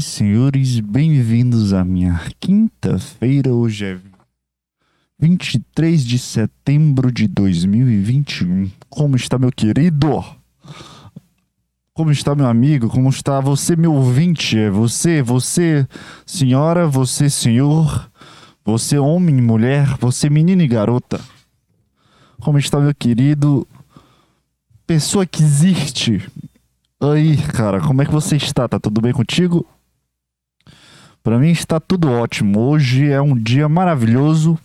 senhores? Bem-vindos à minha quinta-feira. Hoje é 23 de setembro de 2021. Como está, meu querido? Como está, meu amigo? Como está você, meu ouvinte? É você, você, senhora, você, senhor, você, homem, mulher, você, menina e garota. Como está, meu querido? Pessoa que existe. Aí, cara, como é que você está? Tá tudo bem contigo? Para mim está tudo ótimo. Hoje é um dia maravilhoso.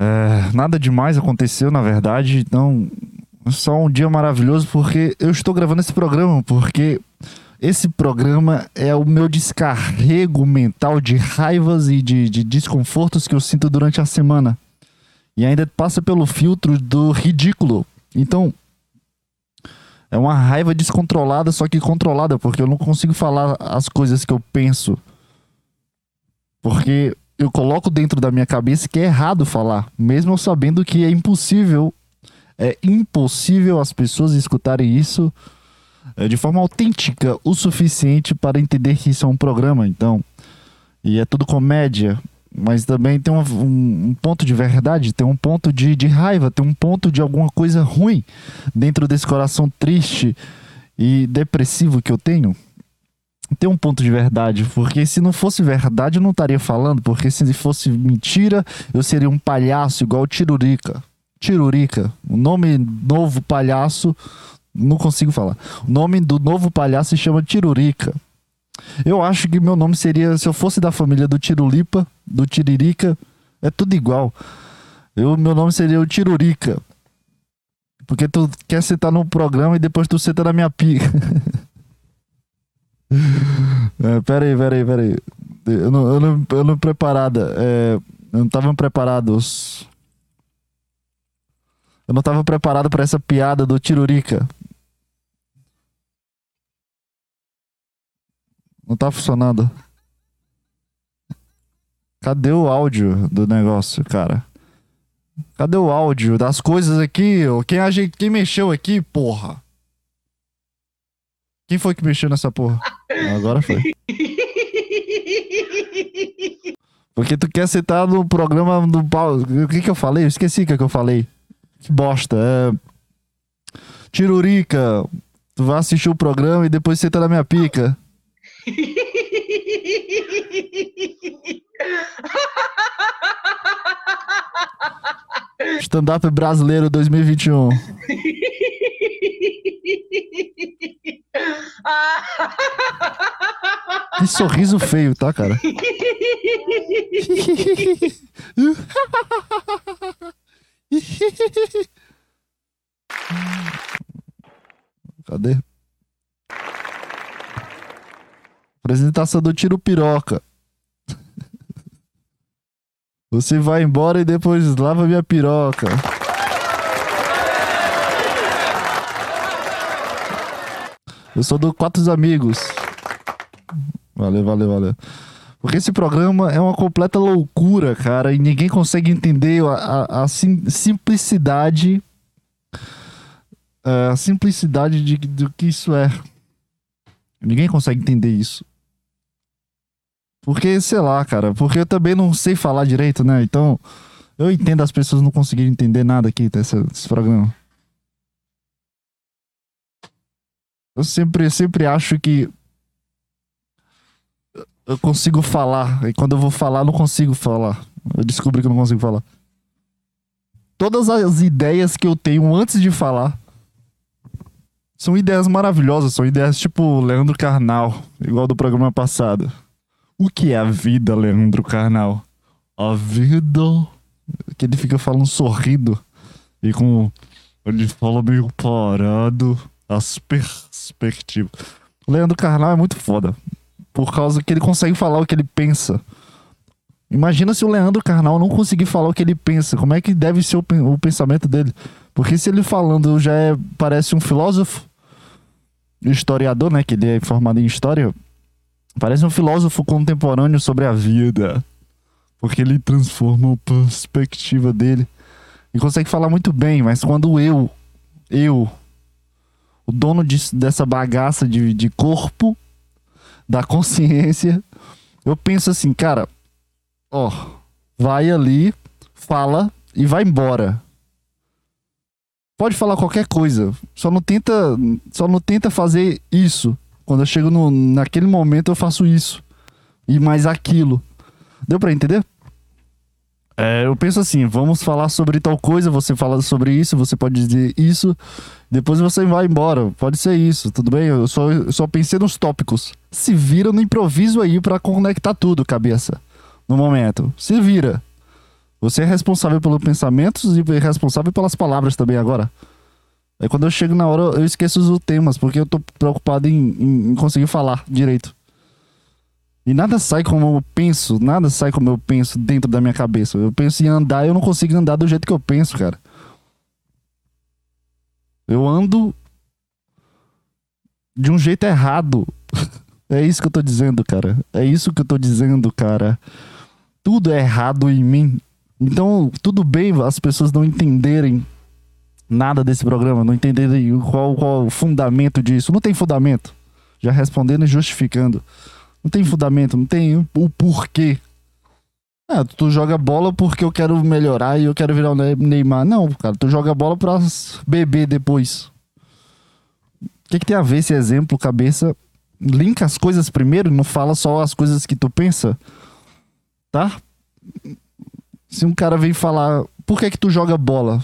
É, nada demais aconteceu, na verdade. Então, só um dia maravilhoso porque eu estou gravando esse programa. Porque esse programa é o meu descarrego mental de raivas e de, de desconfortos que eu sinto durante a semana. E ainda passa pelo filtro do ridículo. Então, é uma raiva descontrolada, só que controlada, porque eu não consigo falar as coisas que eu penso. Porque eu coloco dentro da minha cabeça que é errado falar, mesmo sabendo que é impossível, é impossível as pessoas escutarem isso é, de forma autêntica o suficiente para entender que isso é um programa, então. E é tudo comédia, mas também tem um, um, ponto de verdade, tem um ponto de, de raiva, tem um ponto de alguma coisa ruim dentro desse coração triste e depressivo que eu tenho. Tem um ponto de verdade, porque se não fosse verdade eu não estaria falando, porque se fosse mentira eu seria um palhaço igual o Tirurica. Tirurica, o nome novo palhaço, não consigo falar. O nome do novo palhaço se chama Tirurica. Eu acho que meu nome seria, se eu fosse da família do Tirulipa, do Tiririca, é tudo igual. Eu, meu nome seria o Tirurica. Porque tu quer sentar no programa e depois tu senta na minha pica. é, pera aí, pera aí, pera aí. Eu não, eu não, eu não preparada. É, eu não tava preparado. Eu não tava preparado para essa piada do Tirurica. Não tá funcionando. Cadê o áudio do negócio, cara? Cadê o áudio das coisas aqui? Quem, a gente, quem mexeu aqui, porra? Quem foi que mexeu nessa porra? Agora foi. Porque tu quer sentar no programa do pau. O que que eu falei? Eu esqueci o que, que eu falei. Que bosta. É. Tirurica. Tu vai assistir o programa e depois senta na minha pica. Stand-up brasileiro 2021. Que sorriso feio, tá, cara? Cadê? Apresentação do tiro piroca. Você vai embora e depois lava minha piroca. Eu sou do Quatro Amigos. Valeu, valeu, valeu. Porque esse programa é uma completa loucura, cara, e ninguém consegue entender a, a, a sim, simplicidade. É, a simplicidade de, do que isso é. Ninguém consegue entender isso. Porque, sei lá, cara, porque eu também não sei falar direito, né? Então, eu entendo as pessoas não conseguirem entender nada aqui desse, desse programa. Eu sempre, sempre acho que eu consigo falar. E quando eu vou falar, não consigo falar. Eu descubro que eu não consigo falar. Todas as ideias que eu tenho antes de falar são ideias maravilhosas. São ideias tipo Leandro Carnal, igual do programa passado. O que é a vida, Leandro Carnal? A vida. Que ele fica falando sorrindo. E com. Ele fala meio parado. As perspectivas. Leandro Carnal é muito foda. Por causa que ele consegue falar o que ele pensa. Imagina se o Leandro Carnal não conseguir falar o que ele pensa. Como é que deve ser o, o pensamento dele? Porque se ele falando já é, parece um filósofo, historiador, né? Que ele é formado em história. Parece um filósofo contemporâneo sobre a vida. Porque ele transforma a perspectiva dele. E consegue falar muito bem, mas quando eu, eu, o dono de, dessa bagaça de, de corpo, da consciência, eu penso assim, cara, ó, vai ali, fala e vai embora. Pode falar qualquer coisa, só não tenta, só não tenta fazer isso. Quando eu chego no, naquele momento eu faço isso e mais aquilo. Deu para entender? É, eu penso assim, vamos falar sobre tal coisa, você fala sobre isso, você pode dizer isso, depois você vai embora. Pode ser isso, tudo bem? Eu só, eu só pensei nos tópicos. Se vira no improviso aí para conectar tudo, cabeça. No momento. Se vira. Você é responsável pelos pensamentos e responsável pelas palavras também agora. Aí quando eu chego na hora, eu esqueço os temas, porque eu tô preocupado em, em, em conseguir falar direito. E nada sai como eu penso, nada sai como eu penso dentro da minha cabeça. Eu penso em andar e eu não consigo andar do jeito que eu penso, cara. Eu ando de um jeito errado. é isso que eu tô dizendo, cara. É isso que eu tô dizendo, cara. Tudo é errado em mim. Então, tudo bem as pessoas não entenderem nada desse programa, não entenderem qual, qual o fundamento disso. Não tem fundamento. Já respondendo e justificando. Não tem fundamento, não tem o porquê. Ah, tu joga bola porque eu quero melhorar e eu quero virar o Neymar. Não, cara, tu joga bola pra beber depois. O que, que tem a ver esse exemplo, cabeça? Linka as coisas primeiro, não fala só as coisas que tu pensa. Tá? Se um cara vem falar, por que que tu joga bola?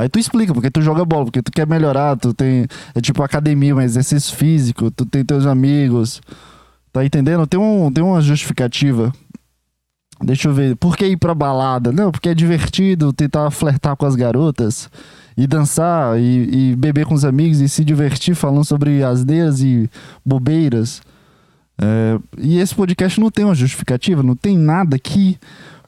Aí tu explica, porque tu joga bola, porque tu quer melhorar, tu tem. É tipo academia, um exercício físico, tu tem teus amigos, Tá entendendo? Tem, um, tem uma justificativa. Deixa eu ver. Por que ir pra balada? Não, porque é divertido tentar flertar com as garotas e dançar e, e beber com os amigos e se divertir falando sobre asneiras e bobeiras. É, e esse podcast não tem uma justificativa, não tem nada que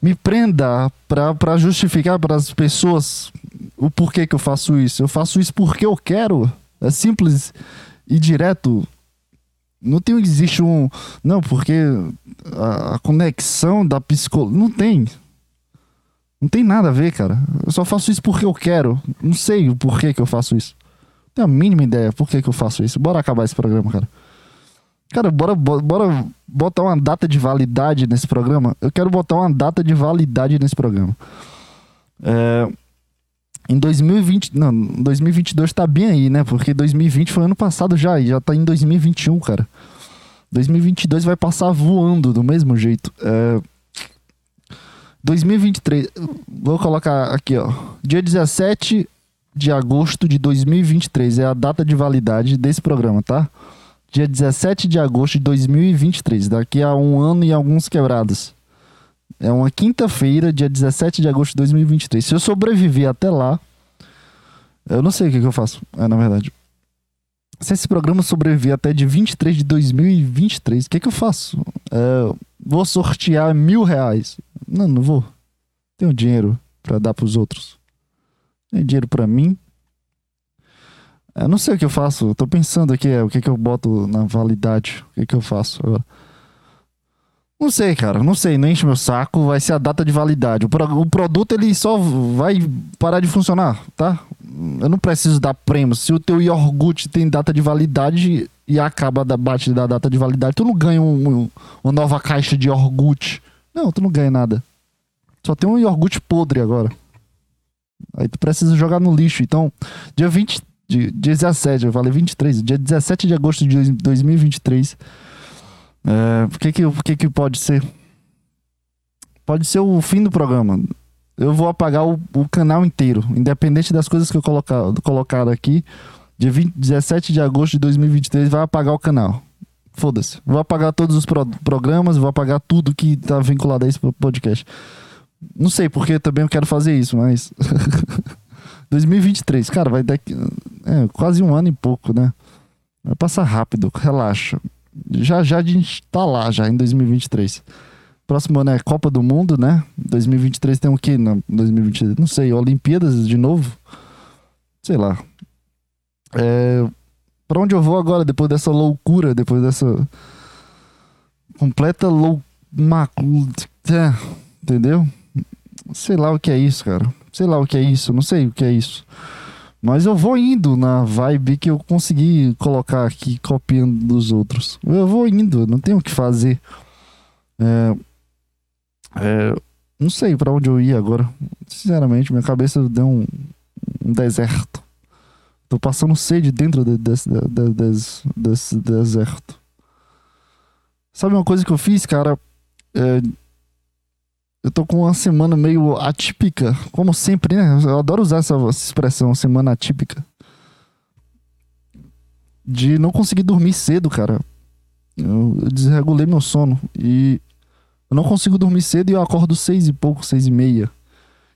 me prenda para justificar para as pessoas o porquê que eu faço isso. Eu faço isso porque eu quero. É simples e direto. Não tem, existe um. Não, porque a, a conexão da psicologia. Não tem. Não tem nada a ver, cara. Eu só faço isso porque eu quero. Não sei o porquê que eu faço isso. Não tenho a mínima ideia por que, eu faço isso. Bora acabar esse programa, cara. Cara, bora, bora botar uma data de validade nesse programa. Eu quero botar uma data de validade nesse programa. É, em 2020, não, 2022 tá bem aí, né? Porque 2020 foi ano passado já, e já tá em 2021, cara. 2022 vai passar voando do mesmo jeito. É... 2023, vou colocar aqui, ó. Dia 17 de agosto de 2023 é a data de validade desse programa, tá? Dia 17 de agosto de 2023, daqui a um ano e alguns quebrados. É uma quinta-feira, dia 17 de agosto de 2023. Se eu sobreviver até lá, eu não sei o que, que eu faço, é, na verdade. Se esse programa sobreviver até de 23 de 2023, o que, que eu faço? É, vou sortear mil reais. Não, não vou. Tenho dinheiro para dar para os outros. Tem dinheiro para mim. Eu não sei o que eu faço. Eu tô pensando aqui, é, o que, que eu boto na validade. O que, que eu faço agora. Não sei, cara. Não sei. Não enche meu saco. Vai ser a data de validade. O, pro, o produto ele só vai parar de funcionar, tá? Eu não preciso dar prêmio. Se o teu iogurte tem data de validade e acaba da bate da data de validade, tu não ganha um, um, uma nova caixa de iogurte. Não, tu não ganha nada. Só tem um iogurte podre agora. Aí tu precisa jogar no lixo. Então, dia 20, dia 17, eu falei 23, dia 17 de agosto de 2023 é, o que que, que que pode ser? Pode ser o fim do programa. Eu vou apagar o, o canal inteiro, independente das coisas que eu colocar, colocar aqui. Dia 20, 17 de agosto de 2023 vai apagar o canal. Foda-se. Vou apagar todos os pro, programas, vou apagar tudo que tá vinculado a esse podcast. Não sei porque também eu quero fazer isso, mas. 2023, cara, vai daqui. É, quase um ano e pouco, né? Vai passar rápido, relaxa já já a gente tá lá, já em 2023. Próximo ano é Copa do Mundo, né? 2023 tem o quê? Não, 2023, não sei, Olimpíadas de novo? Sei lá. É, pra onde eu vou agora, depois dessa loucura, depois dessa completa loucura, é, entendeu? Sei lá o que é isso, cara. Sei lá o que é isso, não sei o que é isso. Mas eu vou indo na vibe que eu consegui colocar aqui, copiando dos outros. Eu vou indo, não tenho o que fazer. É, é, não sei para onde eu ia agora. Sinceramente, minha cabeça deu um, um deserto. Tô passando sede dentro de, desse, de, desse, deserto. Sabe uma coisa que eu fiz, cara? É, eu tô com uma semana meio atípica, como sempre, né? Eu adoro usar essa, expressão, semana atípica. De não conseguir dormir cedo, cara. Eu, desregulei meu sono e eu não consigo dormir cedo e eu acordo seis e pouco, seis e meia.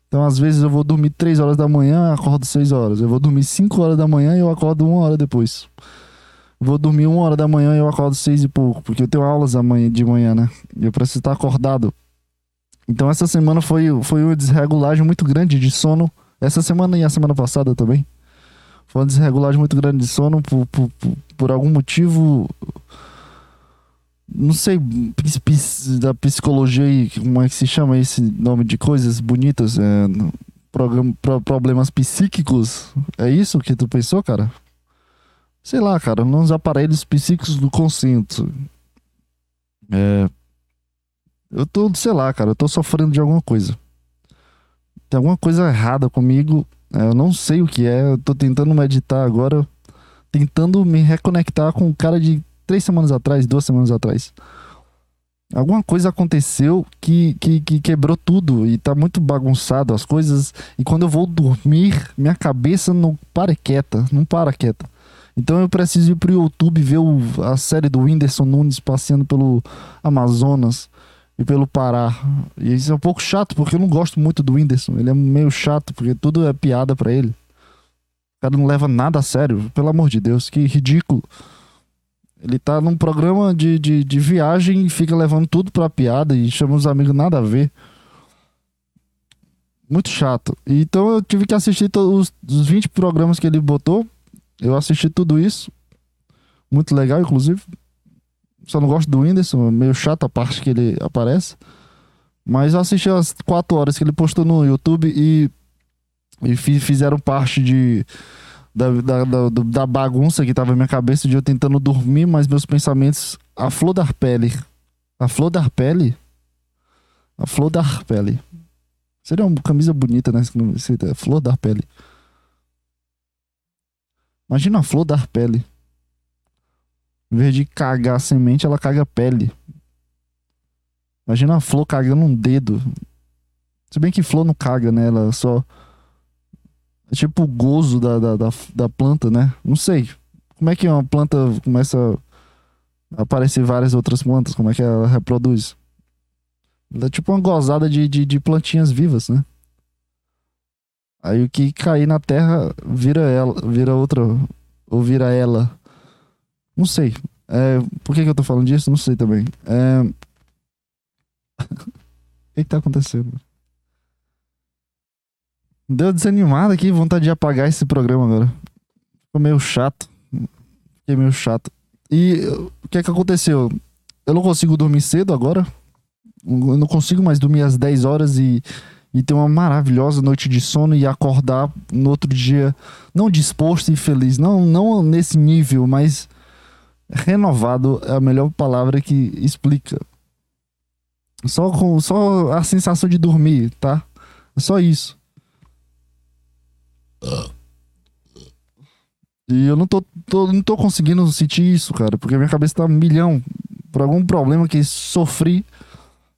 Então, às vezes, eu vou dormir três horas da manhã acordo seis horas. Eu vou dormir cinco horas da manhã e eu acordo uma hora depois. Vou dormir uma hora da manhã e eu acordo seis e pouco, porque eu tenho aulas de manhã, né? E eu preciso estar acordado então essa semana foi, foi uma desregulagem muito grande de sono. Essa semana e a semana passada também. Foi uma desregulagem muito grande de sono por, por, por, por algum motivo. Não sei, da psicologia aí, como é que se chama esse nome de coisas bonitas? É, problemas psíquicos. É isso que tu pensou, cara? Sei lá, cara, nos aparelhos psíquicos do consciente. É, eu tô, sei lá, cara, eu tô sofrendo de alguma coisa. Tem alguma coisa errada comigo. É, eu não sei o que é. Eu tô tentando meditar agora. Tentando me reconectar com o cara de três semanas atrás, duas semanas atrás. Alguma coisa aconteceu que, que, que quebrou tudo e tá muito bagunçado as coisas. E quando eu vou dormir, minha cabeça não para quieta, não para quieta. Então eu preciso ir pro YouTube ver o, a série do Whindersson Nunes passeando pelo Amazonas e pelo Pará. E isso é um pouco chato, porque eu não gosto muito do Whindersson. Ele é meio chato, porque tudo é piada para ele. O cara não leva nada a sério, pelo amor de Deus, que ridículo. Ele tá num programa de, de, de viagem e fica levando tudo pra piada e chama os amigos nada a ver. Muito chato. Então eu tive que assistir todos os 20 programas que ele botou. Eu assisti tudo isso. Muito legal, inclusive. Só não gosto do Whindersson, é meio chato a parte que ele aparece. Mas eu assisti as quatro horas que ele postou no YouTube e, e fizeram parte de, da, da, da, da, bagunça que tava na minha cabeça de eu tentando dormir, mas meus pensamentos. A flor da pele. A flor da pele? A flor da pele. Seria uma camisa bonita, né? Flor da pele. Imagina a flor da pele. Em vez de cagar semente, ela caga pele. Imagina a flor cagando um dedo. Se bem que flor não caga, né? Ela só. É tipo o gozo da, da, da, da planta, né? Não sei. Como é que uma planta começa a aparecer várias outras plantas? Como é que ela reproduz? Ela é tipo uma gozada de, de, de plantinhas vivas, né? Aí o que cair na terra vira ela, vira outra, ou vira ela. Não sei. É, por que, que eu tô falando disso? Não sei também. É... o que, que tá acontecendo? Deu desanimado aqui, vontade de apagar esse programa agora. Ficou meio chato. Fiquei meio chato. E o que é que aconteceu? Eu não consigo dormir cedo agora. Eu não consigo mais dormir às 10 horas e, e ter uma maravilhosa noite de sono e acordar no outro dia não disposto e feliz. Não, não nesse nível, mas renovado é a melhor palavra que explica. Só com só a sensação de dormir, tá? É só isso. E eu não tô, tô, não tô conseguindo sentir isso, cara, porque minha cabeça tá um milhão por algum problema que sofri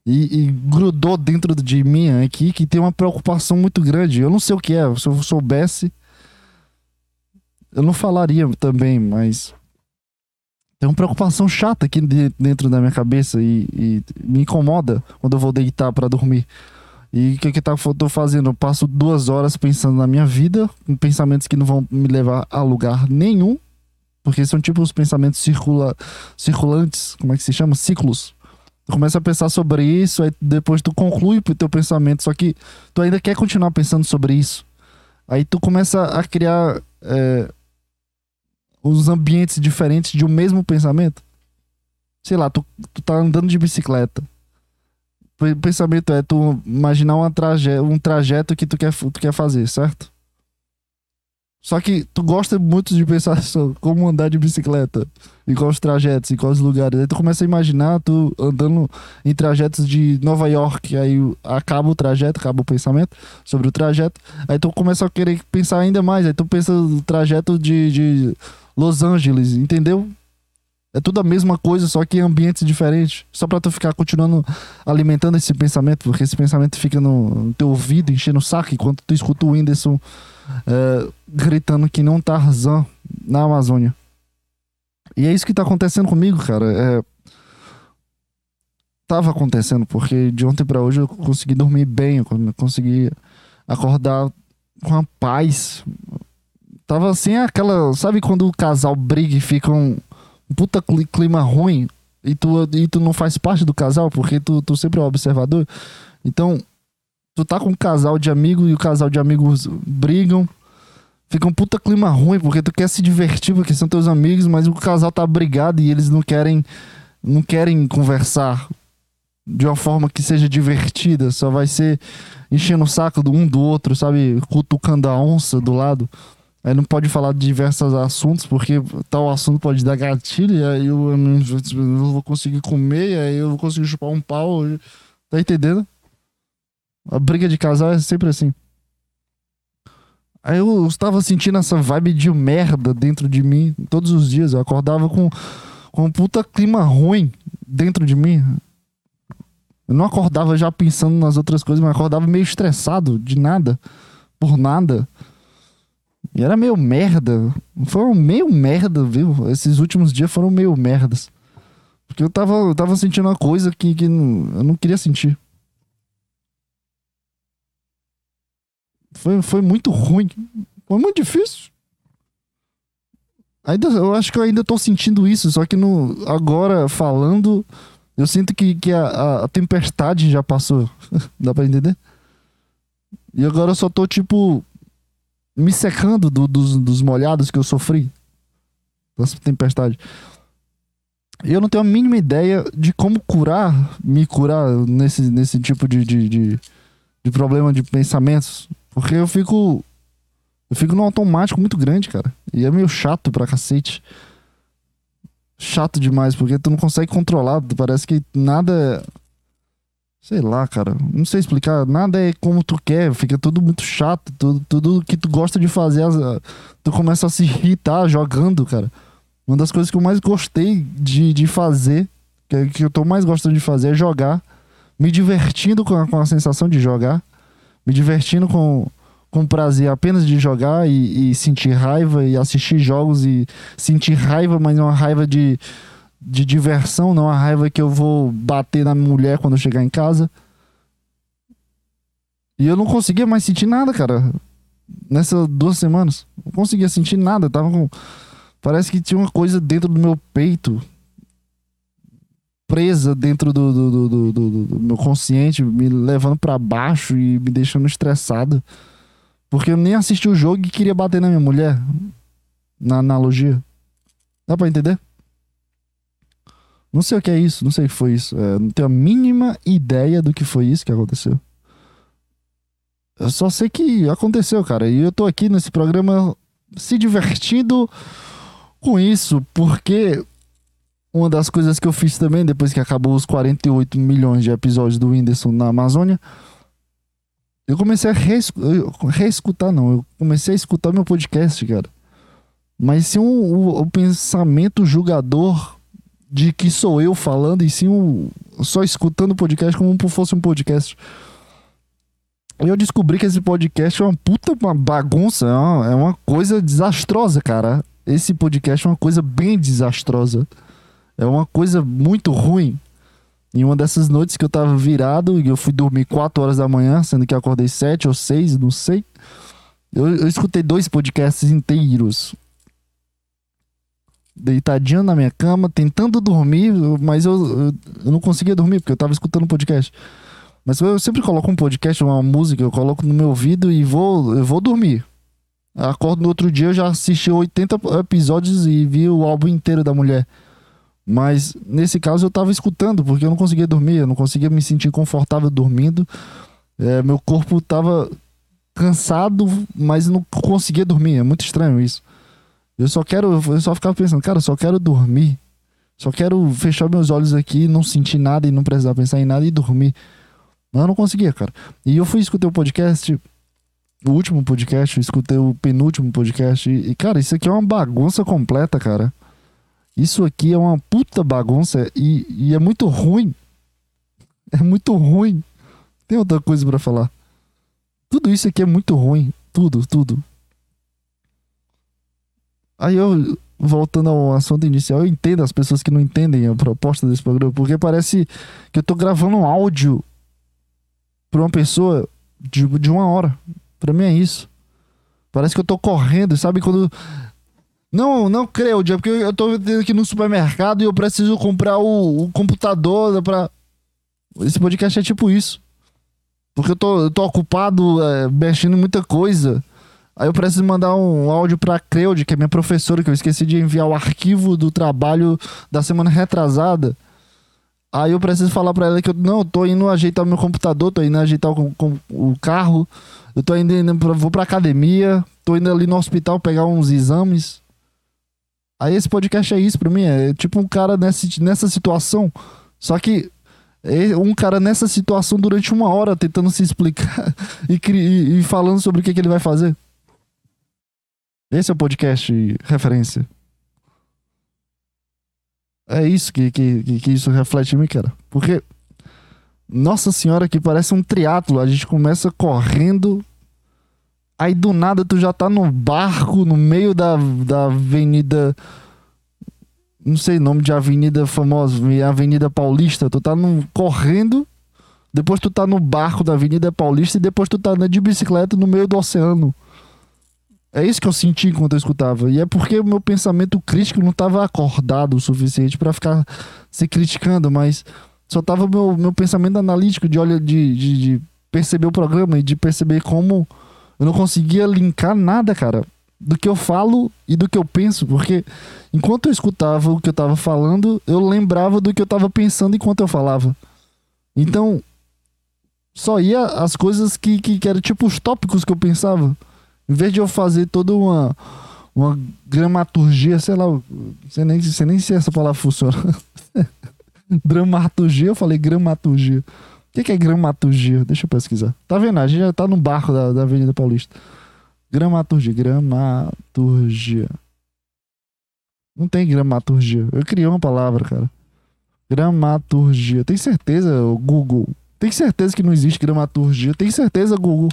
e, e, grudou dentro de mim aqui, que tem uma preocupação muito grande. Eu não sei o que é, se eu soubesse, eu não falaria também, mas tem uma preocupação chata aqui dentro da minha cabeça e, e me incomoda quando eu vou deitar para dormir. E o que, que tá, tô fazendo? Eu passo duas horas pensando na minha vida, com pensamentos que não vão me levar a lugar nenhum, porque são tipo os pensamentos circula, circulantes, como é que se chama? Ciclos. Tu começa a pensar sobre isso, aí depois tu conclui pro teu pensamento, só que tu ainda quer continuar pensando sobre isso. Aí tu começa a criar é, os ambientes diferentes de um mesmo pensamento? Sei lá, tu, tu tá andando de bicicleta. O pensamento é tu imaginar uma traje um trajeto que tu quer, tu quer fazer, certo? Só que tu gosta muito de pensar só como andar de bicicleta, em quais trajetos, em quais lugares. Aí tu começa a imaginar tu andando em trajetos de Nova York, aí acaba o trajeto, acaba o pensamento sobre o trajeto. Aí tu começa a querer pensar ainda mais, aí tu pensa no trajeto de, de Los Angeles, entendeu? É tudo a mesma coisa, só que em ambientes diferentes. Só pra tu ficar continuando alimentando esse pensamento, porque esse pensamento fica no, teu ouvido, enchendo o saco, enquanto tu escuta o Whindersson é, gritando que não Tarzan na Amazônia. E é isso que tá acontecendo comigo, cara. É... Tava acontecendo, porque de ontem para hoje eu consegui dormir bem, eu consegui acordar com a paz. Tava assim, aquela. Sabe quando o casal briga e fica um, um puta clima ruim e tu, e tu não faz parte do casal porque tu, tu sempre é o observador? Então, tu tá com um casal de amigos e o casal de amigos brigam. Fica um puta clima ruim, porque tu quer se divertir, porque são teus amigos, mas o casal tá brigado e eles não querem não querem conversar de uma forma que seja divertida, só vai ser enchendo o saco do um do outro, sabe? Cutucando a onça do lado. Aí não pode falar de diversos assuntos, porque tal assunto pode dar gatilho, e aí eu, eu não vou conseguir comer, e aí eu vou conseguir chupar um pau. Tá entendendo? A briga de casal é sempre assim. Aí eu estava sentindo essa vibe de merda dentro de mim todos os dias. Eu acordava com, com um puta clima ruim dentro de mim. Eu não acordava já pensando nas outras coisas, mas acordava meio estressado, de nada, por nada. E era meio merda. Foram meio merda, viu? Esses últimos dias foram meio merdas. Porque eu tava, eu tava sentindo uma coisa que, que eu não queria sentir. Foi, foi muito ruim. Foi muito difícil. Ainda, eu acho que eu ainda tô sentindo isso, só que no, agora falando, eu sinto que, que a, a tempestade já passou. Dá pra entender? E agora eu só tô, tipo, me secando do, dos, dos molhados que eu sofri. Dessa tempestade. E eu não tenho a mínima ideia de como curar, me curar nesse, nesse tipo de, de, de, de problema de pensamentos. Porque eu fico. Eu fico num automático muito grande, cara. E é meio chato pra cacete. Chato demais, porque tu não consegue controlar. Parece que nada. Sei lá, cara. Não sei explicar. Nada é como tu quer. Fica tudo muito chato. Tudo, tudo que tu gosta de fazer, tu começa a se irritar jogando, cara. Uma das coisas que eu mais gostei de, de fazer, que, que eu tô mais gostando de fazer, é jogar. Me divertindo com a, com a sensação de jogar me divertindo com, com prazer apenas de jogar e, e, sentir raiva e assistir jogos e sentir raiva, mas uma raiva de, de diversão, não uma raiva que eu vou bater na mulher quando eu chegar em casa. E eu não conseguia mais sentir nada, cara. Nessas duas semanas. Não conseguia sentir nada. Tava com. Parece que tinha uma coisa dentro do meu peito presa dentro do, do, do, do, do meu consciente, me levando para baixo e me deixando estressado. Porque eu nem assisti o jogo e queria bater na minha mulher. Na analogia. Dá pra entender? Não sei o que é isso, não sei o que foi isso. É, não tenho a mínima ideia do que foi isso que aconteceu. Eu só sei que aconteceu, cara. E eu tô aqui nesse programa se divertindo com isso, porque uma das coisas que eu fiz também, depois que acabou os 48 milhões de episódios do Whindersson na Amazônia, eu comecei a reescutar, não, eu comecei a escutar meu podcast, cara. Mas sim o, o, pensamento julgador de que sou eu falando, e sim o, só escutando o podcast como se fosse um podcast. Eu descobri que esse podcast é uma puta uma bagunça, é uma, é uma coisa desastrosa, cara. Esse podcast é uma coisa bem desastrosa. É uma coisa muito ruim. Em uma dessas noites que eu tava virado e eu fui dormir 4 horas da manhã, sendo que acordei 7 ou 6, não sei. Eu, eu escutei dois podcasts inteiros. Deitadinho na minha cama, tentando dormir, mas eu, eu, não conseguia dormir porque eu tava escutando um podcast. Mas eu sempre coloco um podcast, uma música, eu coloco no meu ouvido e vou, eu vou dormir. Acordo no outro dia, eu já assisti 80 episódios e vi o álbum inteiro da mulher. Mas nesse caso eu estava escutando, porque eu não conseguia dormir, eu não conseguia me sentir confortável dormindo. É, meu corpo estava cansado, mas não conseguia dormir. É muito estranho isso. Eu só quero, eu só ficava pensando, cara, eu só quero dormir. Só quero fechar meus olhos aqui, não sentir nada e não precisar pensar em nada e dormir. Mas eu não conseguia, cara. E eu fui escutar o podcast, o último podcast, escutei o penúltimo podcast. E, cara, isso aqui é uma bagunça completa, cara. Isso aqui é uma puta bagunça e, e é muito ruim. É muito ruim. Tem outra coisa para falar. Tudo isso aqui é muito ruim. Tudo, tudo. Aí eu, voltando ao assunto inicial, eu entendo as pessoas que não entendem a proposta desse programa, porque parece que eu tô gravando um áudio pra uma pessoa de, de uma hora. Pra mim é isso. Parece que eu tô correndo, sabe? Quando. Não, não creio, dia, porque eu tô aqui no supermercado e eu preciso comprar o, o computador pra. Esse podcast é tipo isso. Porque eu tô, eu tô ocupado é, mexendo em muita coisa. Aí eu preciso mandar um áudio pra Creude, que é minha professora, que eu esqueci de enviar o arquivo do trabalho da semana retrasada. Aí eu preciso falar pra ela que eu não, tô indo ajeitar o meu computador, tô indo ajeitar o, o carro, eu tô indo, indo pra, vou pra academia, tô indo ali no hospital pegar uns exames. Aí esse podcast é isso pra mim, é tipo um cara nessa, nessa situação, só que um cara nessa situação durante uma hora tentando se explicar e, e, e falando sobre o que, que ele vai fazer. Esse é o podcast referência. É isso que, que, que isso reflete em mim, cara. Porque, nossa senhora, que parece um triatlo. A gente começa correndo, aí do nada tu já tá no barco, no meio da, da avenida. Não sei o nome de avenida famosa, Avenida Paulista. Tu tá no, correndo, depois tu tá no barco da Avenida Paulista e depois tu tá de bicicleta no meio do oceano. É isso que eu senti enquanto eu escutava. E é porque o meu pensamento crítico não estava acordado o suficiente para ficar se criticando, mas só tava meu, meu pensamento analítico de, olha, de, de, de perceber o programa e de perceber como eu não conseguia linkar nada, cara, do que eu falo e do que eu penso, porque enquanto eu escutava o que eu tava falando, eu lembrava do que eu tava pensando enquanto eu falava. Então, só ia as coisas que, que, que eram tipo os tópicos que eu pensava. Em vez de eu fazer toda uma, uma gramaturgia, sei lá, sei nem, sei nem se essa palavra funciona. dramaturgia, eu falei gramaturgia. O que, que é gramaturgia? Deixa eu pesquisar. Tá vendo? A gente já tá no barco da, da Avenida Paulista. Gramaturgia, gramaturgia. Não tem gramaturgia. Eu criei uma palavra, cara. Gramaturgia. Tem certeza, Google? Tem certeza que não existe gramaturgia? Tem certeza, Google?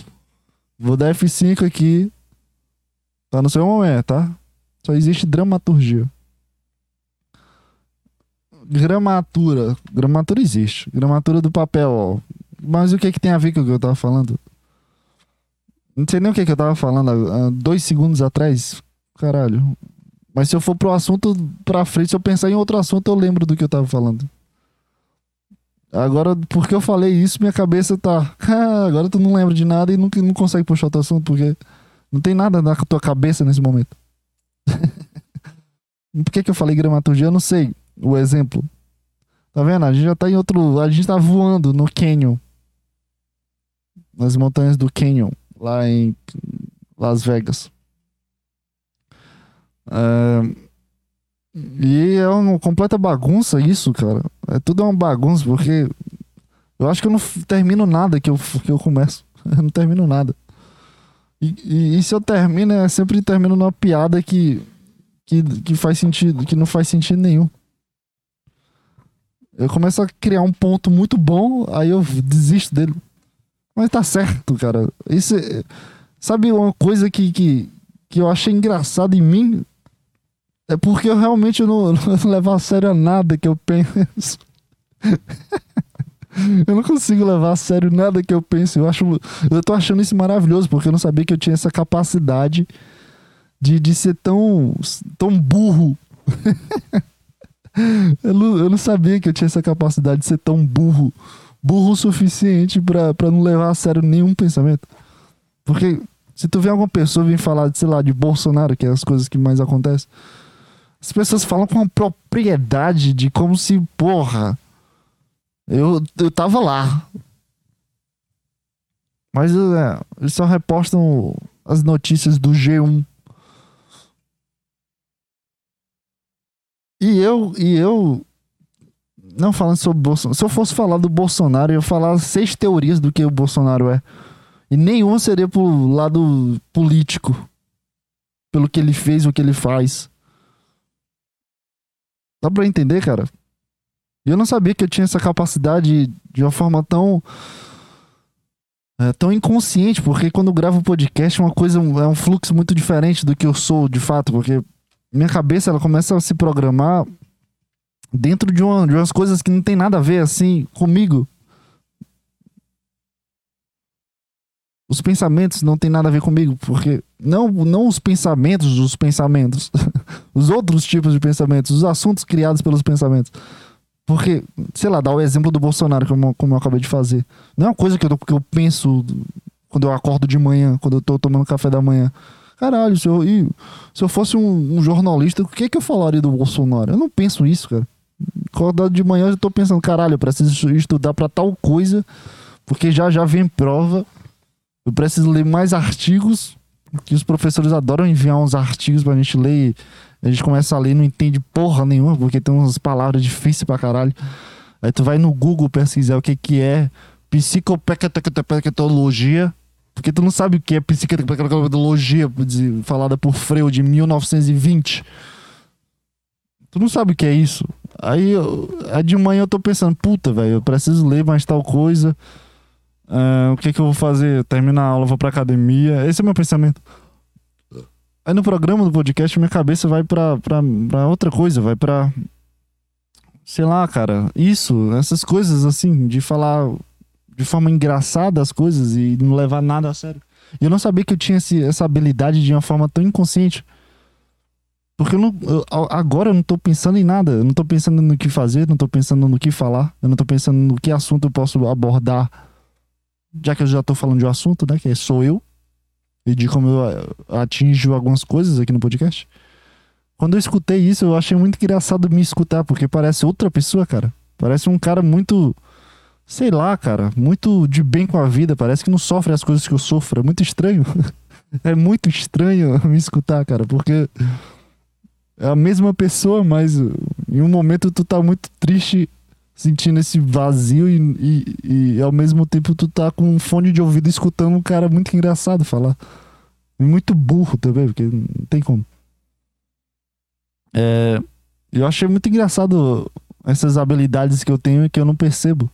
Vou dar F5 aqui. Tá no seu momento, tá? Só existe dramaturgia. Gramatura. Gramatura existe. Gramatura do papel, ó. Mas o que que tem a ver com o que eu tava falando? Não sei nem o que que eu tava falando há dois segundos atrás. Caralho. Mas se eu for pro assunto pra frente, se eu pensar em outro assunto, eu lembro do que eu tava falando. Agora, porque eu falei isso, minha cabeça tá. agora tu não lembra de nada e não, não consegue puxar outro assunto, porque não tem nada na tua cabeça nesse momento. Por que, que eu falei gramaturgia? Eu não sei o exemplo. Tá vendo? A gente já tá em outro. A gente tá voando no Canyon. Nas montanhas do Canyon, lá em Las Vegas. Uh, e é uma completa bagunça isso, cara. É tudo uma bagunça, porque eu acho que eu não termino nada que eu, que eu começo. Eu não termino nada. E, e, e, se eu termino, é sempre termino numa piada que, que, que faz sentido, que não faz sentido nenhum. Eu começo a criar um ponto muito bom, aí eu desisto dele. Mas tá certo, cara. Isso é, sabe uma coisa que, que, que eu achei engraçado em mim? É porque eu realmente não, não levo a sério nada que eu penso. eu não consigo levar a sério nada que eu penso. Eu, acho, eu tô achando isso maravilhoso, porque eu não sabia que eu tinha essa capacidade de, de ser tão, tão burro. eu, não, eu não sabia que eu tinha essa capacidade de ser tão burro. Burro o suficiente para não levar a sério nenhum pensamento. Porque se tu vê alguma pessoa vir falar, sei lá, de Bolsonaro, que é as coisas que mais acontecem as pessoas falam com propriedade de como se, porra, eu, eu tava lá. Mas é, eles só repostam as notícias do G1. E eu, e eu não falando sobre Bolsonaro. Se eu fosse falar do Bolsonaro, eu ia falar seis teorias do que o Bolsonaro é. E nenhuma seria pro lado político. Pelo que ele fez, o que ele faz. Dá pra entender, cara? E eu não sabia que eu tinha essa capacidade de uma forma tão. É, tão inconsciente, porque quando eu gravo podcast é uma coisa, é um fluxo muito diferente do que eu sou de fato, porque minha cabeça ela começa a se programar dentro de, uma, de umas coisas que não tem nada a ver assim comigo. Os pensamentos não tem nada a ver comigo, porque não, não os pensamentos dos pensamentos, os outros tipos de pensamentos, os assuntos criados pelos pensamentos. Porque, sei lá, dá o exemplo do Bolsonaro, como, como eu acabei de fazer. Não é uma coisa que eu, que eu penso quando eu acordo de manhã, quando eu tô tomando café da manhã. Caralho, se eu, se eu fosse um, um jornalista, o que, que eu falaria do Bolsonaro? Eu não penso isso, cara. Acordado de manhã, eu tô pensando, caralho, eu preciso estudar para tal coisa, porque já já vem prova. Eu preciso ler mais artigos, que os professores adoram enviar uns artigos pra gente ler. A gente começa a ler e não entende porra nenhuma, porque tem umas palavras difíceis pra caralho. Aí tu vai no Google pesquisar o que que é psicopecatologia, porque tu não sabe o que é psicopecatologia falada por Freud de 1920. Tu não sabe o que é isso. Aí, a de manhã eu tô pensando, puta, velho, eu preciso ler mais tal coisa. Uh, o que que eu vou fazer? Terminar a aula, vou pra academia. Esse é o meu pensamento. Aí no programa do podcast, minha cabeça vai pra, pra, pra outra coisa, vai pra. Sei lá, cara. Isso, essas coisas assim, de falar de forma engraçada as coisas e não levar nada a sério. E eu não sabia que eu tinha esse, essa habilidade de uma forma tão inconsciente. Porque eu não, eu, agora eu não tô pensando em nada. Eu não tô pensando no que fazer, não tô pensando no que falar. Eu não tô pensando no que assunto eu posso abordar. Já que eu já tô falando de um assunto, né? Que é sou eu. E de como eu eh, atinjo algumas coisas aqui no podcast. Quando eu escutei isso, eu achei muito engraçado me escutar, porque parece outra pessoa, cara. Parece um cara muito. Sei lá, cara. Muito de bem com a vida. Parece que não sofre as coisas que eu sofro. É muito estranho. é muito estranho me escutar, cara, porque é a mesma pessoa, mas em um momento tu tá muito triste, sentindo esse vazio e, e, e ao mesmo tempo tu tá com um fone de ouvido escutando um cara muito engraçado falar. E muito burro também, porque não tem como. É, eu achei muito engraçado essas habilidades que eu tenho e que eu não percebo.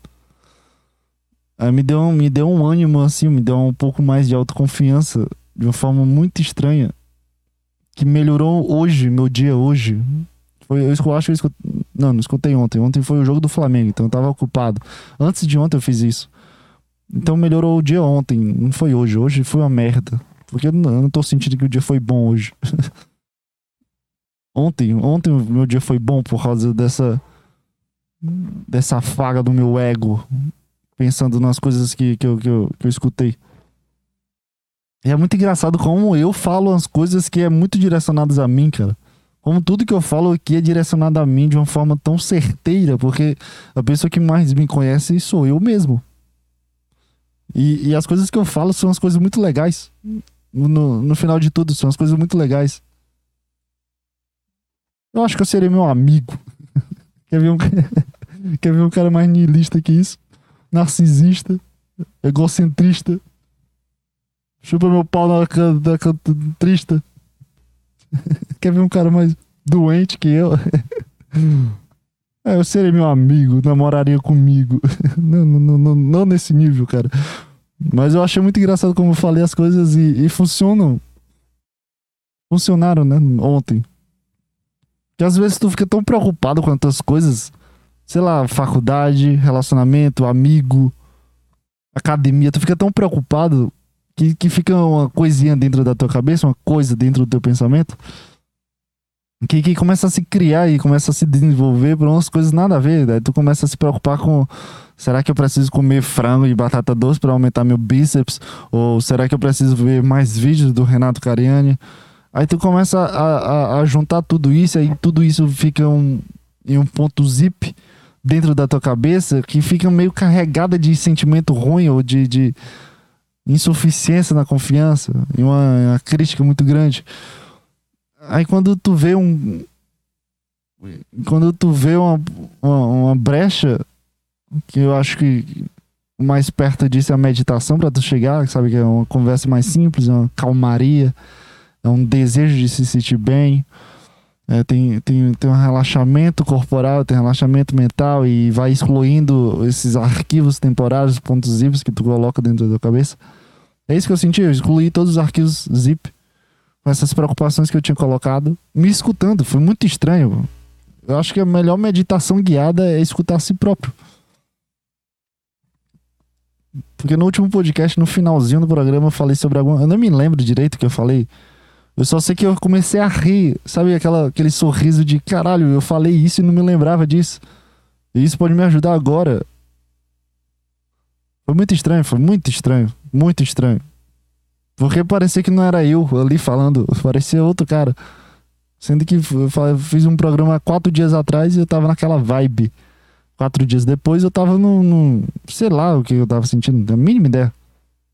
É, me, deu, me deu um ânimo, assim, me deu um pouco mais de autoconfiança de uma forma muito estranha que melhorou hoje, meu dia hoje. Foi, eu acho que eu escutei, não, não escutei ontem. Ontem foi o jogo do Flamengo, então eu tava ocupado. Antes de ontem eu fiz isso. Então melhorou o dia ontem, não foi hoje. Hoje foi uma merda. Porque eu não, tô sentindo que o dia foi bom hoje. ontem, ontem meu dia foi bom por causa dessa dessa faga do meu ego, pensando nas coisas que, que, eu, que, eu, que eu escutei. E é muito engraçado como eu falo as coisas que é muito direcionadas a mim, cara. Como tudo que eu falo aqui é direcionado a mim de uma forma tão certeira, porque a pessoa que mais me conhece sou eu mesmo. E, e as coisas que eu falo são as coisas muito legais. No, no final de tudo, são as coisas muito legais. Eu acho que eu serei meu amigo. Quer ver um, quer ver um cara mais niilista que isso? Narcisista, egocentrista. Chupa meu pau na da trista. Quer ver um cara mais doente que eu? É, eu serei meu amigo, namoraria comigo. Não, não, não, não nesse nível, cara. Mas eu achei muito engraçado como eu falei as coisas e, e funcionam. Funcionaram, né? Ontem. Que às vezes tu fica tão preocupado com as coisas. Sei lá, faculdade, relacionamento, amigo, academia. Tu fica tão preocupado que, que fica uma coisinha dentro da tua cabeça, uma coisa dentro do teu pensamento, que, que começa a se criar e começa a se desenvolver por umas coisas nada a ver. Daí tu começa a se preocupar com será que eu preciso comer frango e batata doce para aumentar meu bíceps? Ou será que eu preciso ver mais vídeos do Renato Cariani? Aí tu começa a, a, a juntar tudo isso, aí tudo isso fica um, em um ponto zip dentro da tua cabeça que fica meio carregada de sentimento ruim ou de, de insuficiência na confiança e uma, uma crítica muito grande. Aí quando tu vê um. Quando tu vê uma, uma, uma brecha, que eu acho que o mais perto disso é a meditação para tu chegar, sabe? Que é uma conversa mais simples, uma calmaria, é um desejo de se sentir bem. É, tem, tem, tem um relaxamento corporal, tem relaxamento mental e vai excluindo esses arquivos temporários, pontos zips que tu coloca dentro da tua cabeça. É isso que eu senti, eu excluí todos os arquivos zip com essas preocupações que eu tinha colocado, me escutando. Foi muito estranho. Eu acho que a melhor meditação guiada é escutar a si próprio. Porque no último podcast, no finalzinho do programa, eu falei sobre alguma. Eu não me lembro direito o que eu falei. Eu só sei que eu comecei a rir. Sabe aquela, aquele sorriso de caralho, eu falei isso e não me lembrava disso. E isso pode me ajudar agora. Foi muito estranho, foi muito estranho. Muito estranho. Porque parecia que não era eu ali falando, parecia outro cara. Sendo que fiz um programa quatro dias atrás e eu tava naquela vibe. Quatro dias depois eu tava no, sei lá o que eu tava sentindo, não tenho a mínima ideia.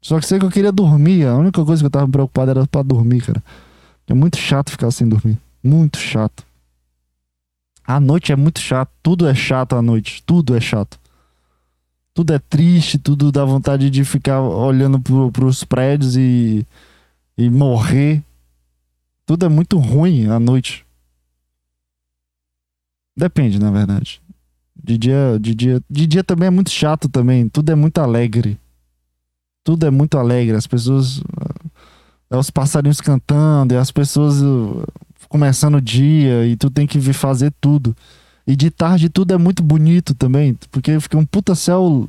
Só que sei que eu queria dormir, a única coisa que eu tava preocupado era pra dormir, cara. É muito chato ficar sem dormir. Muito chato. A noite é muito chato, tudo é chato à noite, tudo é chato tudo é triste, tudo dá vontade de ficar olhando pro, pros prédios e, e morrer. Tudo é muito ruim à noite. Depende, na verdade. De dia, de dia, de dia também é muito chato também. Tudo é muito alegre. Tudo é muito alegre. As pessoas, é os passarinhos cantando, e as pessoas uh, começando o dia e tu tem que vir fazer tudo. E de tarde tudo é muito bonito também, porque fica um puta céu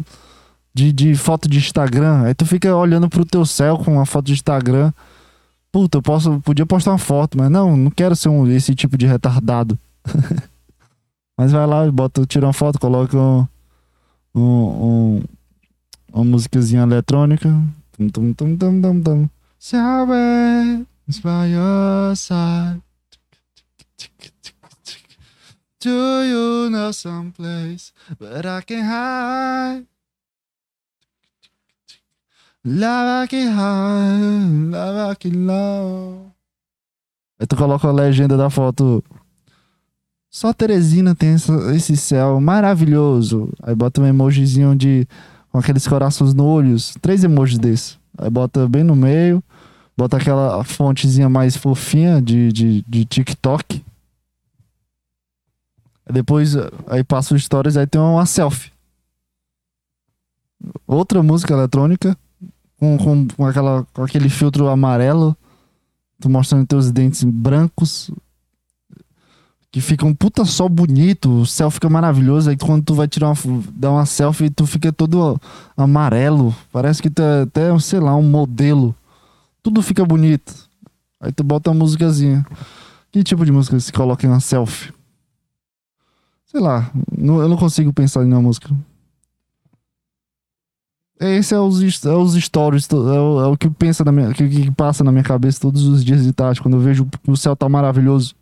de, de foto de Instagram. Aí tu fica olhando pro teu céu com uma foto de Instagram. Puta, eu posso, podia postar uma foto, mas não, não quero ser um, esse tipo de retardado. mas vai lá, bota, tira uma foto, coloca um, um, um, uma musicazinha eletrônica. Tum, tum, tum, tum, tum, tum. By your side. Do you know someplace where I can hide? Love I can hide, love I can love. Aí tu coloca a legenda da foto. Só Teresina tem essa, esse céu maravilhoso. Aí bota um emojizinho de. com aqueles corações no olhos. Três emojis desses. Aí bota bem no meio. Bota aquela fontezinha mais fofinha de, de, de TikTok. Depois, aí passa os stories, aí tem uma selfie. Outra música eletrônica com, com, com, aquela, com aquele filtro amarelo, tu mostrando teus dentes brancos, que fica um puta sol bonito, o céu fica maravilhoso. Aí quando tu vai tirar uma, dar uma selfie, tu fica todo amarelo, parece que tu é até, sei lá, um modelo. Tudo fica bonito. Aí tu bota uma músicazinha. Que tipo de música se coloca em uma selfie? Sei lá, não, eu não consigo pensar em uma música. Esse é os, é os stories, é o, é o que pensa na minha, que, que, passa na minha cabeça todos os dias de tarde, quando eu vejo que o céu tá maravilhoso.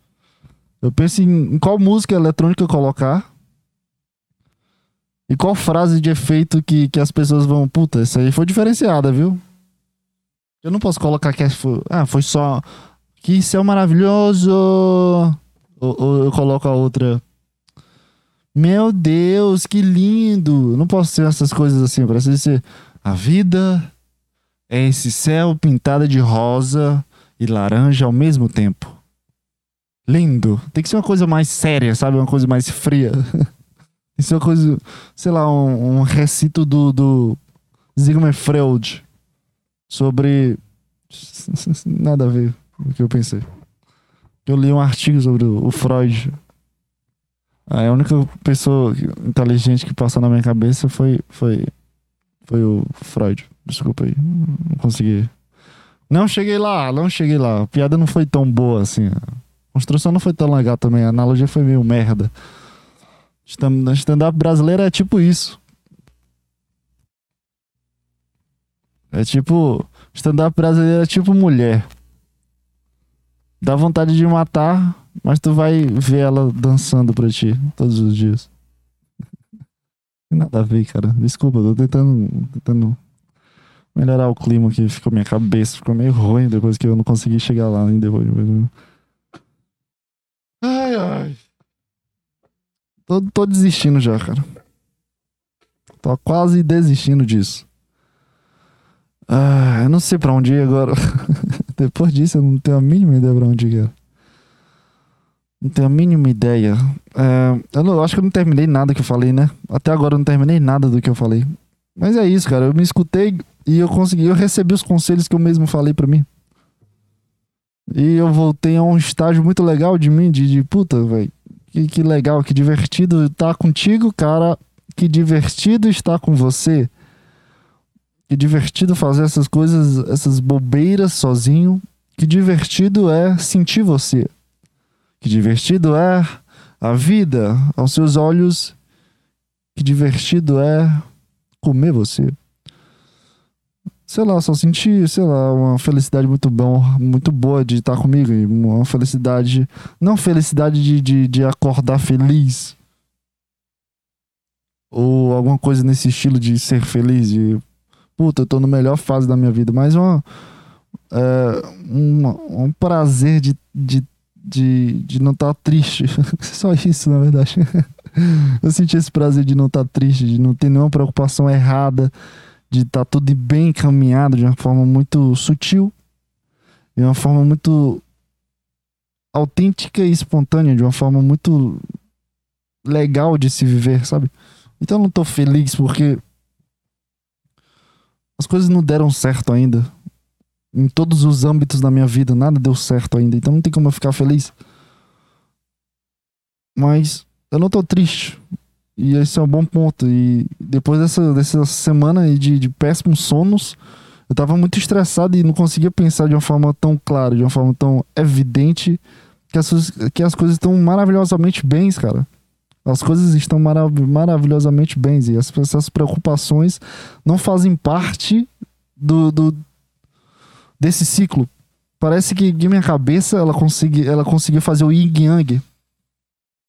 Eu penso em, em qual música eletrônica colocar. E qual frase de efeito que, que as pessoas vão. Puta, essa aí foi diferenciada, viu? Eu não posso colocar que foi. Ah, foi só. Que céu maravilhoso! Ou, ou eu coloco a outra. Meu Deus, que lindo! Não posso ser essas coisas assim, parece ser a vida é esse céu pintado de rosa e laranja ao mesmo tempo. Lindo. Tem que ser uma coisa mais séria, sabe? Uma coisa mais fria. Tem que ser uma coisa, sei lá, um, um recito do, do Sigmund Freud sobre. Nada a ver com o que eu pensei. Eu li um artigo sobre o Freud a única pessoa inteligente que passou na minha cabeça foi, foi, foi o Freud. Desculpa aí. Não consegui. Não cheguei lá, não cheguei lá. A piada não foi tão boa assim. A construção não foi tão legal também. A analogia foi meio merda. Stand-up brasileiro é tipo isso. É tipo. Stand-up brasileiro é tipo mulher. Dá vontade de matar, mas tu vai ver ela dançando pra ti todos os dias. Tem nada a ver, cara. Desculpa, tô tentando. tentando Melhorar o clima que ficou minha cabeça, ficou meio ruim depois que eu não consegui chegar lá depois. Ai, ai. Tô, tô desistindo já, cara. Tô quase desistindo disso. Ah, eu não sei pra onde ir agora. Depois disso, eu não tenho a mínima ideia pra onde ir. Não tenho a mínima ideia. É, eu, não, eu acho que eu não terminei nada que eu falei, né? Até agora eu não terminei nada do que eu falei. Mas é isso, cara. Eu me escutei e eu consegui. Eu recebi os conselhos que eu mesmo falei pra mim. E eu voltei a um estágio muito legal de mim, de, de puta, velho. Que, que legal, que divertido estar contigo, cara. Que divertido estar com você. Que divertido fazer essas coisas, essas bobeiras sozinho. Que divertido é sentir você. Que divertido é a vida aos seus olhos. Que divertido é comer você. Sei lá, só senti, sei lá, uma felicidade muito bom, muito boa de estar comigo. Uma felicidade. Não felicidade de, de, de acordar feliz. Ou alguma coisa nesse estilo de ser feliz. De puta, eu tô na melhor fase da minha vida, mas uma, é, um, um prazer de, de, de, de não estar tá triste. Só isso, na verdade. eu senti esse prazer de não estar tá triste, de não ter nenhuma preocupação errada, de estar tá tudo bem encaminhado de uma forma muito sutil, de uma forma muito autêntica e espontânea, de uma forma muito legal de se viver, sabe? Então eu não tô feliz porque as coisas não deram certo ainda. Em todos os âmbitos da minha vida, nada deu certo ainda. Então não tem como eu ficar feliz. Mas eu não tô triste. E esse é um bom ponto. E depois dessa, dessa semana de, de péssimos sonos, eu tava muito estressado e não conseguia pensar de uma forma tão clara, de uma forma tão evidente, que as, que as coisas estão maravilhosamente bem, cara. As coisas estão marav maravilhosamente bem e as, essas preocupações não fazem parte do, do desse ciclo. Parece que em minha cabeça ela, consegui, ela conseguiu fazer o yin yang.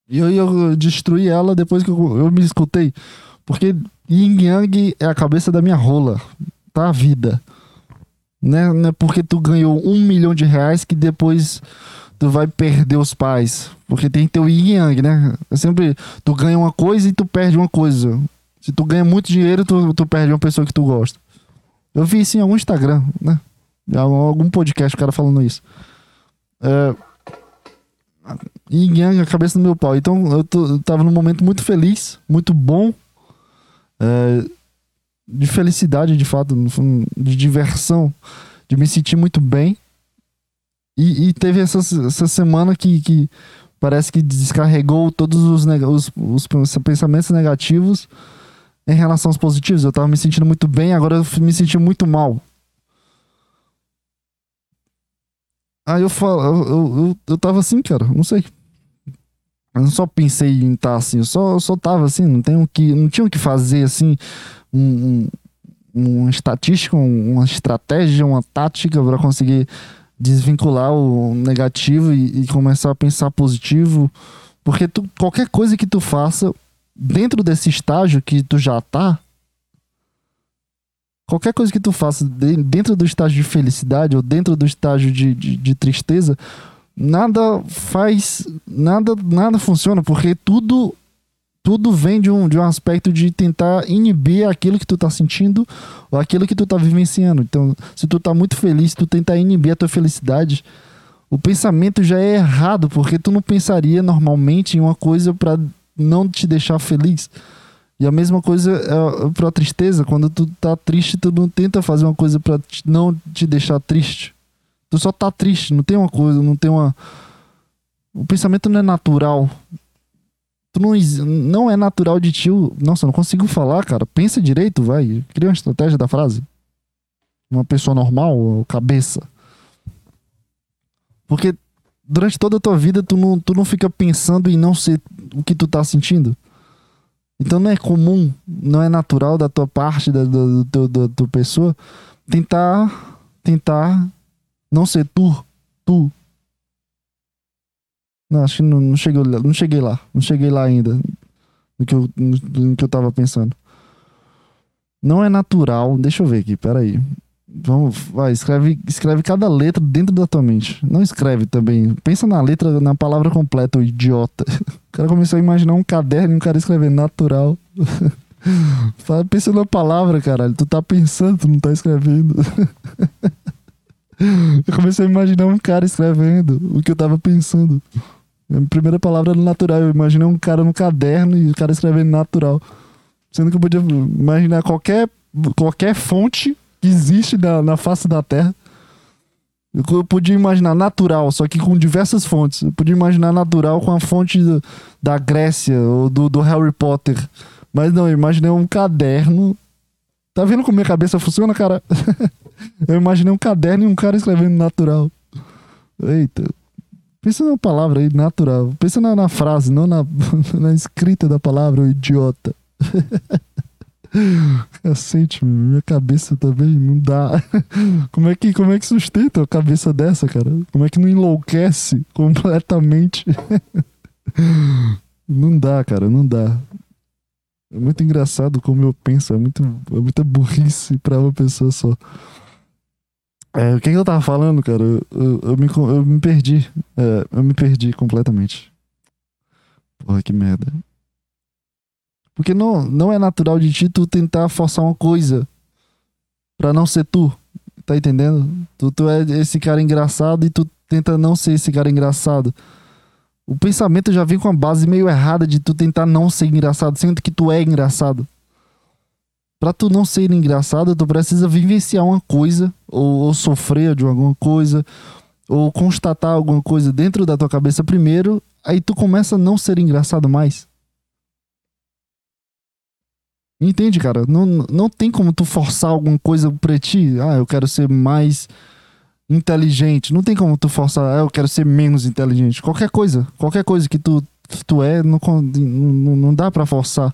E eu, destruí ela depois que eu, eu me escutei. Porque yin yang é a cabeça da minha rola. Tá a vida. Né? Não é porque tu ganhou um milhão de reais que depois tu vai perder os pais. Porque tem que ter o yin yang, né? É sempre tu ganha uma coisa e tu perde uma coisa. Se tu ganha muito dinheiro, tu, tu perde uma pessoa que tu gosta. Eu vi isso em algum Instagram, né? Algum podcast o cara falando isso. É, yang, a cabeça do meu pau. Então eu, tô, eu tava num momento muito feliz, muito bom. É, de felicidade, de fato, de diversão, de me sentir muito bem. E, e teve essa, essa semana que, que parece que descarregou todos os, os, os, pensamentos negativos em relação aos positivos. Eu tava me sentindo muito bem, agora eu me senti muito mal. Aí eu falo, eu, eu, eu, tava assim, cara, não sei. Eu não só pensei em estar tá assim, eu só, eu só tava assim, não, tenho que, não tinha o que fazer assim, um, um, uma estatística, uma estratégia, uma tática para conseguir desvincular o negativo e, e, começar a pensar positivo. Porque tu, qualquer coisa que tu faça dentro desse estágio que tu já tá, qualquer coisa que tu faça dentro do estágio de felicidade ou dentro do estágio de, de, de tristeza, nada faz, nada, nada funciona, porque tudo tudo vem de um, de um aspecto de tentar inibir aquilo que tu tá sentindo ou aquilo que tu tá vivenciando. Então, se tu tá muito feliz, tu tentar inibir a tua felicidade, o pensamento já é errado, porque tu não pensaria normalmente em uma coisa para não te deixar feliz. E a mesma coisa é pra tristeza, quando tu tá triste, tu não tenta fazer uma coisa para não te deixar triste. Tu só tá triste, não tem uma coisa, não tem uma o pensamento não é natural tu não, não é natural de tio. Nossa, não consigo falar, cara. Pensa direito, vai. Cria uma estratégia da frase. Uma pessoa normal, cabeça. Porque durante toda a tua vida tu não, tu não fica pensando em não ser o que tu tá sentindo. Então não é comum, não é natural da tua parte, da, da, da tua pessoa, tentar, tentar não ser tu, tu, não, acho que não, não, cheguei, não cheguei lá. Não cheguei lá ainda. No que eu, no, no que eu tava pensando. Não é natural. Deixa eu ver aqui, peraí. Vamos, vai, escreve, escreve cada letra dentro da tua mente. Não escreve também. Pensa na letra, na palavra completa, o idiota. O cara começou a imaginar um caderno e um cara escrever natural. Pensa na palavra, caralho. Tu tá pensando, tu não tá escrevendo. Eu comecei a imaginar um cara escrevendo o que eu tava pensando. A primeira palavra era natural. Eu imaginei um cara no caderno e o cara escrevendo natural. Sendo que eu podia imaginar qualquer, qualquer fonte que existe na, na face da Terra. Eu podia imaginar natural, só que com diversas fontes. Eu podia imaginar natural com a fonte do, da Grécia ou do, do Harry Potter. Mas não, eu imaginei um caderno. Tá vendo como minha cabeça funciona, cara? eu imaginei um caderno e um cara escrevendo natural. Eita. Pensa na palavra aí, natural. Pensa na, na frase, não na, na escrita da palavra, idiota. Cacete, minha cabeça também não dá. Como é que, como é que sustenta a cabeça dessa, cara? Como é que não enlouquece completamente? Não dá, cara, não dá. É muito engraçado como eu penso, é, muito, é muita burrice pra uma pessoa só. É, o que, que eu tava falando, cara? Eu, eu, eu me, eu me perdi. É, eu me perdi completamente. Porra, que merda. Porque não, não é natural de ti tu tentar forçar uma coisa pra não ser tu. Tá entendendo? Tu, tu é esse cara engraçado e tu tenta não ser esse cara engraçado. O pensamento já vem com a base meio errada de tu tentar não ser engraçado, sendo que tu é engraçado. Pra tu não ser engraçado, tu precisa vivenciar uma coisa, ou, ou sofrer de alguma coisa, ou constatar alguma coisa dentro da tua cabeça primeiro, aí tu começa a não ser engraçado mais. Entende, cara? Não, não tem como tu forçar alguma coisa pra ti. Ah, eu quero ser mais inteligente. Não tem como tu forçar, ah, eu quero ser menos inteligente. Qualquer coisa, qualquer coisa que tu, tu é, não, não, não dá para forçar.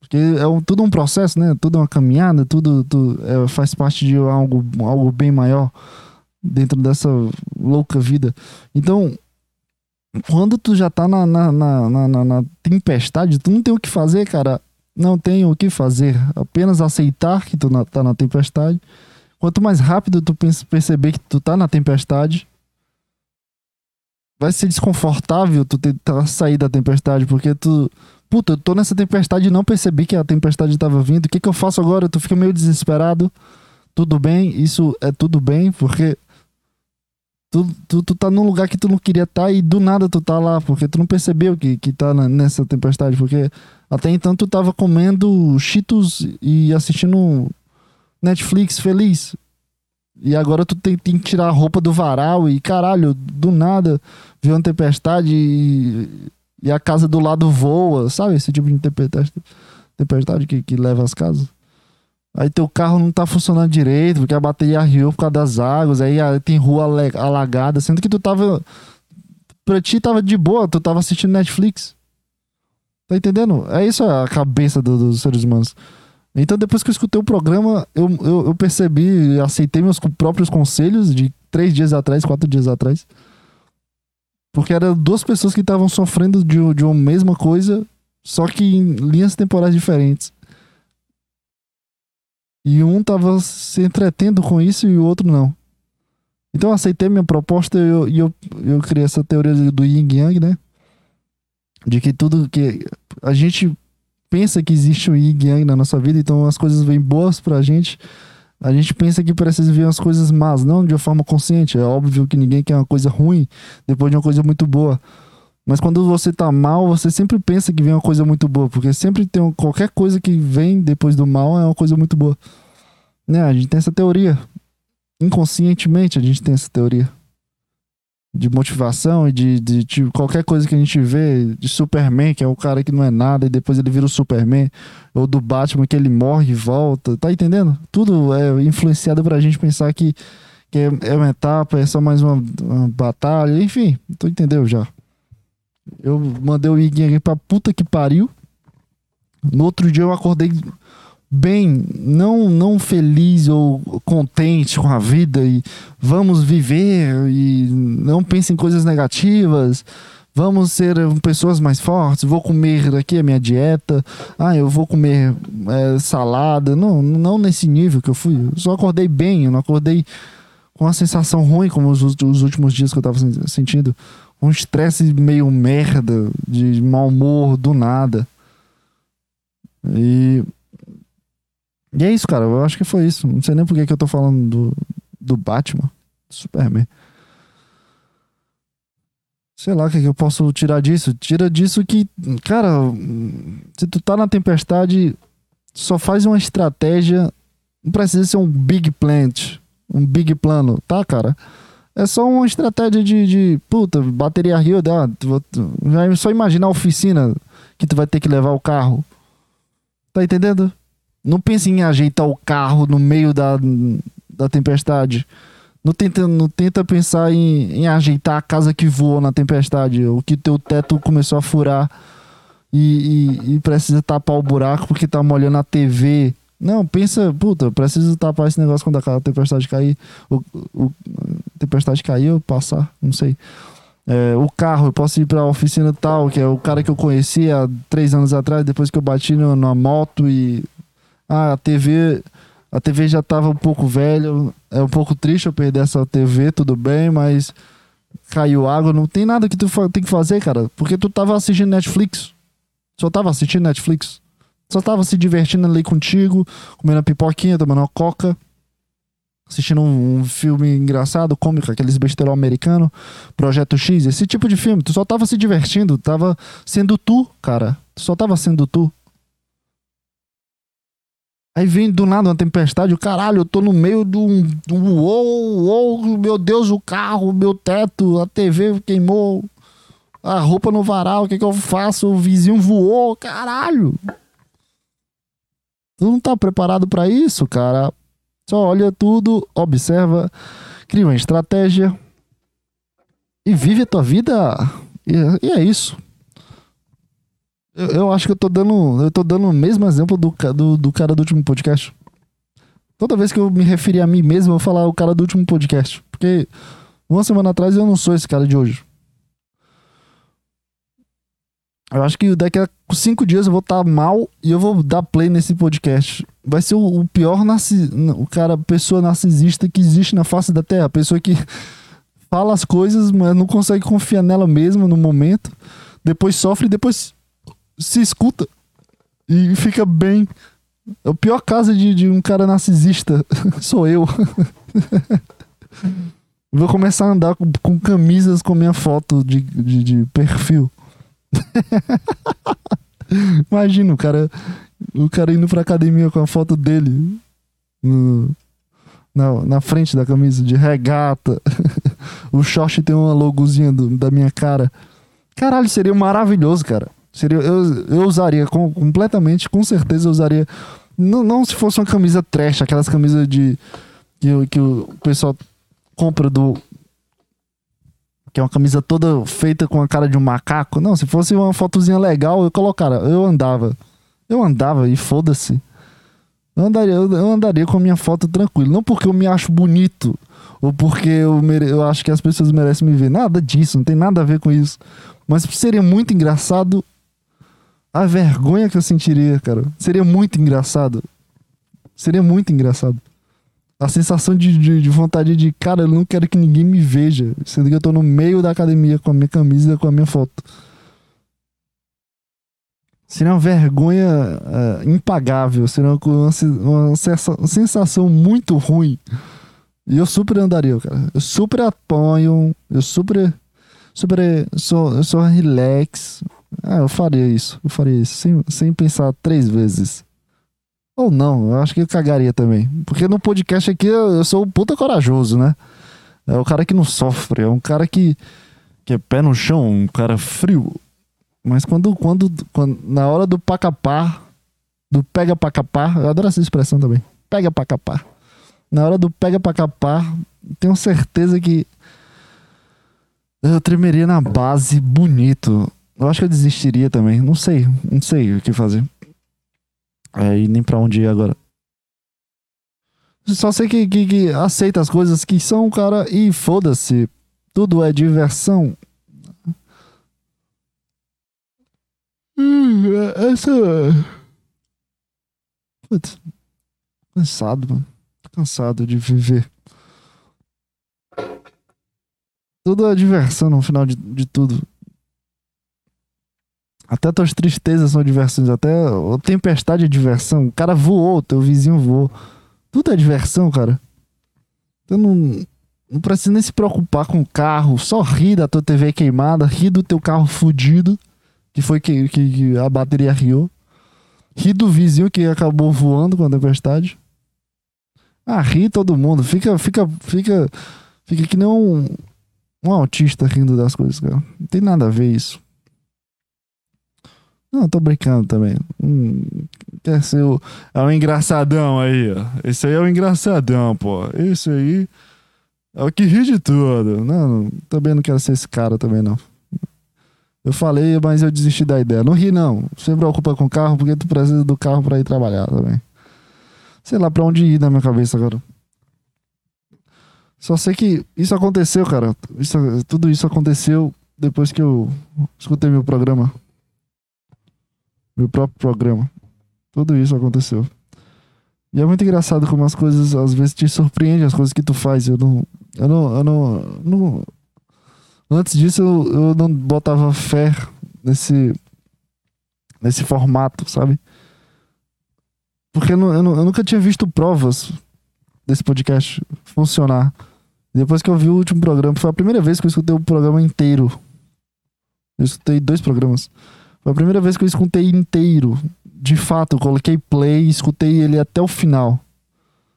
Porque é um, tudo um processo, né? Tudo é uma caminhada, tudo, tudo é, faz parte de algo, algo bem maior dentro dessa louca vida. Então, quando tu já tá na, na, na, na, na tempestade, tu não tem o que fazer, cara não tem o que fazer, apenas aceitar que tu tá na tempestade. Quanto mais rápido tu perceber que tu tá na tempestade, vai ser desconfortável tu tentar sair da tempestade, porque tu, puta, eu tô nessa tempestade e não percebi que a tempestade tava vindo. O que que eu faço agora? Tu fica meio desesperado. Tudo bem, isso é tudo bem, porque tu, tu, tu tá num lugar que tu não queria estar tá e do nada tu tá lá, porque tu não percebeu que, que tá na, nessa tempestade, porque até então tu tava comendo cheetos e assistindo Netflix feliz. E agora tu tem, tem, que tirar a roupa do varal e caralho, do nada viu uma tempestade e, e, a casa do lado voa, sabe? Esse tipo de tempestade, tempestade que, que leva as casas. Aí teu carro não tá funcionando direito, porque a bateria arriou por causa das águas, aí tem rua alagada, sendo que tu tava. Pra ti tava de boa, tu tava assistindo Netflix. Tá entendendo? É isso a cabeça do, dos seres humanos. Então, depois que eu escutei o programa, eu, eu, eu percebi, aceitei meus próprios conselhos de três dias atrás, quatro dias atrás. Porque eram duas pessoas que estavam sofrendo de, de uma mesma coisa, só que em linhas temporais diferentes. E um tava se entretendo com isso e o outro não. Então eu aceitei minha proposta e eu, eu, eu criei essa teoria do Yin Yang, né? De que tudo que. A gente pensa que existe o Yin Yang na nossa vida, então as coisas vêm boas pra gente. A gente pensa que precisa ver as coisas más, não de uma forma consciente. É óbvio que ninguém quer uma coisa ruim depois de uma coisa muito boa. Mas quando você tá mal, você sempre pensa que vem uma coisa muito boa, porque sempre tem um, qualquer coisa que vem depois do mal é uma coisa muito boa. Né? A gente tem essa teoria. Inconscientemente a gente tem essa teoria de motivação e de, de, de, qualquer coisa que a gente vê de Superman, que é o cara que não é nada e depois ele vira o Superman, ou do Batman que ele morre e volta, tá entendendo? Tudo é influenciado pra gente pensar que, que é, é uma etapa, é só mais uma, uma batalha, enfim, tu entendeu já. Eu mandei o Iguinho aqui pra puta que pariu. No outro dia eu acordei bem, não não feliz ou contente com a vida e vamos viver e não pense em coisas negativas. Vamos ser pessoas mais fortes. Vou comer aqui a minha dieta. Ah, eu vou comer é, salada. Não, não nesse nível que eu fui. Eu só acordei bem. Eu não acordei com uma sensação ruim como os, os últimos dias que eu tava sentindo. Um estresse meio merda, de mau humor, do nada. E. E é isso, cara. Eu acho que foi isso. Não sei nem por que, eu tô falando do, do Batman, Superman. Sei lá o que, que eu posso tirar disso. Tira disso que, cara, se tu tá na tempestade, só faz uma estratégia. Não precisa ser um big plant, um big plano, tá, cara? É só uma estratégia de, de puta, bateria Rio, ah, já só imaginar a oficina que tu vai ter que levar o carro. Tá entendendo? Não pense em ajeitar o carro no meio da, da tempestade. Não tenta, não tenta pensar em, em ajeitar a casa que voou na tempestade, ou que teu teto começou a furar e, e, e precisa tapar o buraco porque tá molhando a TV. Não, pensa, puta, preciso tapar esse negócio quando a tempestade cair. O, o a tempestade cair, passar, não sei. É, o carro, eu posso ir pra oficina tal, que é o cara que eu conheci há três anos atrás, depois que eu bati numa moto e. Ah, a TV a TV já tava um pouco velha, é um pouco triste eu perder essa TV, tudo bem, mas caiu água, não tem nada que tu tem que fazer, cara, porque tu tava assistindo Netflix. Só tava assistindo Netflix. Só tava se divertindo ali contigo, comendo a pipoquinha, tomando uma coca, assistindo um, um filme engraçado, cômico, aqueles besterol americano, Projeto X, esse tipo de filme. Tu só tava se divertindo, tava sendo tu, cara. Tu só tava sendo tu. Aí vem do nada uma tempestade, o caralho, eu tô no meio de um. Uou, uou, meu Deus, o carro, meu teto, a TV queimou, a roupa no varal, o que que eu faço? O vizinho voou, caralho. Tu não tá preparado para isso, cara. Só olha tudo, observa, cria uma estratégia e vive a tua vida. E, e é isso. Eu, eu, acho que eu tô dando. Eu tô dando o mesmo exemplo do, do, do cara do último podcast. Toda vez que eu me referir a mim mesmo, eu vou falar o cara do último podcast. Porque uma semana atrás eu não sou esse cara de hoje. Eu acho que daqui a cinco dias eu vou estar tá mal e eu vou dar play nesse podcast. Vai ser o, o pior narcis, o cara, pessoa narcisista que existe na face da Terra. Pessoa que fala as coisas, mas não consegue confiar nela mesma no momento. Depois sofre depois se escuta e fica bem. É o pior caso de, de um cara narcisista sou eu. Vou começar a andar com, com camisas com minha foto de, de, de perfil. Imagina o cara, o cara indo pra academia com a foto dele no, na, na frente da camisa de regata. o short tem uma logozinha do, da minha cara. Caralho, seria maravilhoso, cara. Seria, eu, eu usaria com, completamente, com certeza eu usaria. Não, não se fosse uma camisa trash, aquelas camisas de. Que, que o pessoal compra do. Que é uma camisa toda feita com a cara de um macaco. Não, se fosse uma fotozinha legal, eu colocara. Eu andava. Eu andava e foda-se. Eu andaria, eu andaria com a minha foto tranquilo. Não porque eu me acho bonito ou porque eu, mere... eu acho que as pessoas merecem me ver. Nada disso, não tem nada a ver com isso. Mas seria muito engraçado a vergonha que eu sentiria, cara. Seria muito engraçado. Seria muito engraçado. A sensação de, de, de, vontade de, cara, eu não quero que ninguém me veja. Sendo que eu tô no meio da academia com a minha camisa com a minha foto. Seria uma vergonha uh, impagável. Seria uma, uma, uma sensação muito ruim. E eu super andaria, cara. Eu super apoio. Eu super. Super. Sou, eu sou relax. Ah, eu faria isso. Eu faria isso. Sem, sem pensar três vezes. Ou não, eu acho que eu cagaria também. Porque no podcast aqui eu, sou um puta corajoso, né? É o cara que não sofre, é um cara que, que é pé no chão, um cara frio. Mas quando, quando, quando na hora do pacapar, do pega pra capar, eu adoro essa expressão também. Pega pra capar. Na hora do pega pra capar, tenho certeza que eu tremeria na base bonito. Eu acho que eu desistiria também. Não sei, não sei o que fazer. É, e nem pra onde ir agora. Só sei que, que, que aceita as coisas que são, cara, e foda-se. Tudo é diversão. Essa. Putz. Cansado, mano. Cansado de viver. Tudo é diversão no final de, de tudo. Até tuas tristezas são diversões. Até a tempestade é diversão. O cara voou, teu vizinho voou. Tudo é diversão, cara. Então não, não precisa nem se preocupar com o carro. Só ri da tua TV queimada, ri do teu carro fudido, que foi que, que, que a bateria riu. Ri do vizinho que acabou voando com a tempestade. Ah, ri todo mundo. Fica, fica, fica, fica que nem um, um autista rindo das coisas, cara. Não tem nada a ver isso. Não, tô brincando também. Hum, quer ser o. É o engraçadão aí, ó. Esse aí é o engraçadão, pô. Esse aí é o que ri de tudo. Não, também não quero ser esse cara também, não. Eu falei, mas eu desisti da ideia. Não ri, não. Você preocupa com o carro porque tu precisa do carro pra ir trabalhar também. Sei lá pra onde ir na minha cabeça agora. Só sei que isso aconteceu, cara. Isso, tudo isso aconteceu depois que eu escutei meu programa meu próprio programa. Tudo isso aconteceu. E é muito engraçado como as coisas às vezes te surpreendem, as coisas que tu faz. Eu não. Eu não. Eu não, não antes disso eu, eu não botava fé nesse. nesse formato, sabe? Porque eu, não, eu, não, eu nunca tinha visto provas desse podcast funcionar. Depois que eu vi o último programa, foi a primeira vez que eu escutei o programa inteiro. Eu escutei dois programas. Foi a primeira vez que eu escutei inteiro. De fato, eu coloquei play e escutei ele até o final.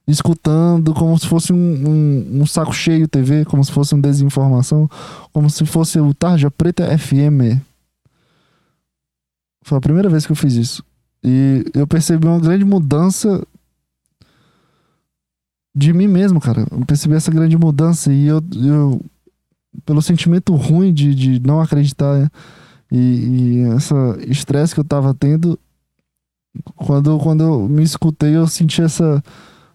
Escutando como se fosse um, um, um, saco cheio TV, como se fosse uma desinformação, como se fosse o Tarja Preta FM. Foi a primeira vez que eu fiz isso. E eu percebi uma grande mudança de mim mesmo, cara. Eu percebi essa grande mudança e eu, eu pelo sentimento ruim de, de não acreditar e, e essa estresse que eu tava tendo, quando, quando eu me escutei, eu senti essa,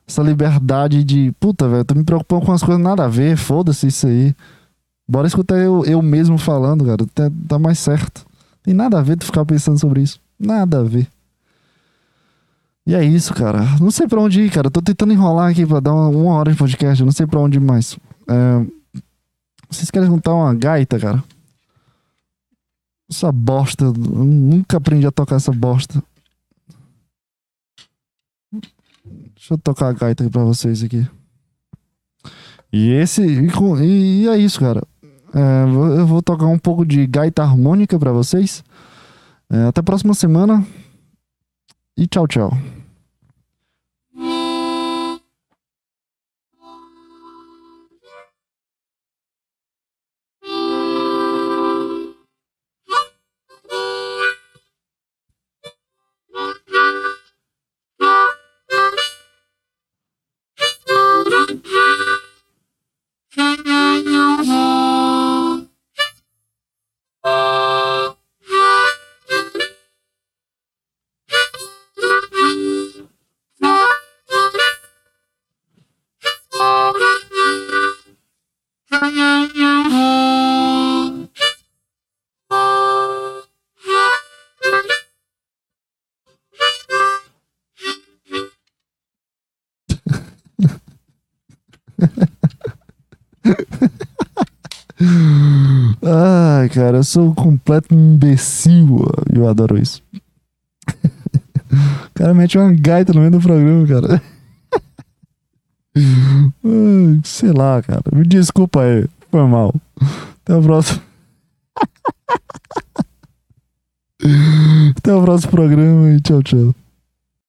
essa liberdade de, puta, velho, tô me preocupando com as coisas nada a ver, foda-se isso aí. Bora escutar eu, eu mesmo falando, cara, tá, tá mais certo. Tem nada a ver tu ficar pensando sobre isso. Nada a ver. E é isso, cara. Não sei pra onde ir, cara. Tô tentando enrolar aqui pra dar uma, uma hora de podcast. Não sei pra onde ir mais. É... Vocês querem juntar uma gaita, cara? Essa bosta. Nunca aprendi a tocar essa bosta. Deixa eu tocar a gaita aqui pra vocês aqui. E esse. E, e é isso, cara. É, eu vou tocar um pouco de gaita harmônica pra vocês. É, até a próxima semana. E tchau, tchau. Cara, eu sou um completo imbecil. Eu adoro isso. O cara mete uma gaita no meio do programa, cara. Sei lá, cara. Me desculpa aí. Foi mal. Até o próximo. Até o próximo programa e tchau, tchau.